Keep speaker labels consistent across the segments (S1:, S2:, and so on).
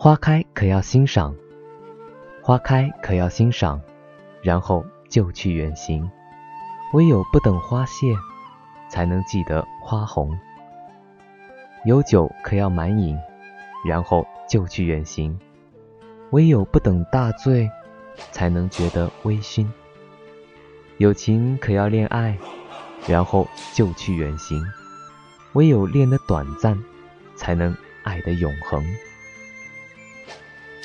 S1: 花开可要欣赏，花开可要欣赏，然后就去远行。唯有不等花谢，才能记得花红。有酒可要满饮，然后就去远行。唯有不等大醉，才能觉得微醺。有情可要恋爱，然后就去远行。唯有恋得短暂，才能爱得永恒。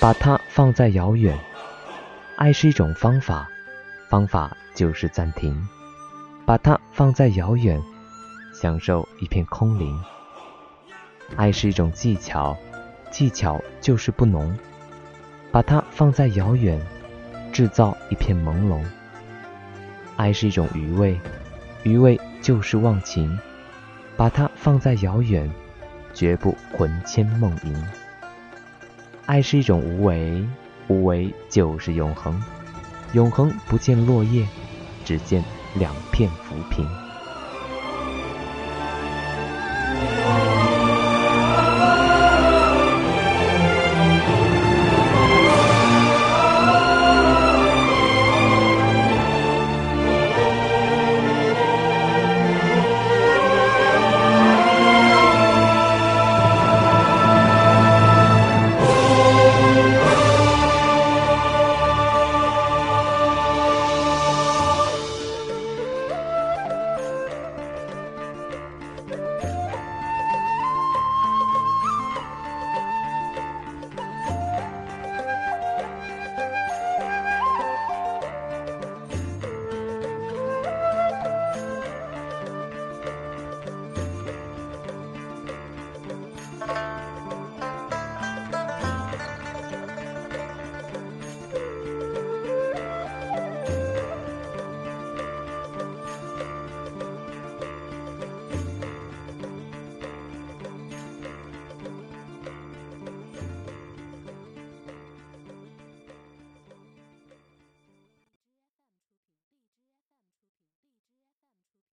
S1: 把它放在遥远，爱是一种方法，方法就是暂停。把它放在遥远，享受一片空灵。爱是一种技巧，技巧就是不浓。把它放在遥远，制造一片朦胧。爱是一种余味，余味就是忘情。把它放在遥远，绝不魂牵梦萦。爱是一种无为，无为就是永恒，永恒不见落叶，只见两片浮萍。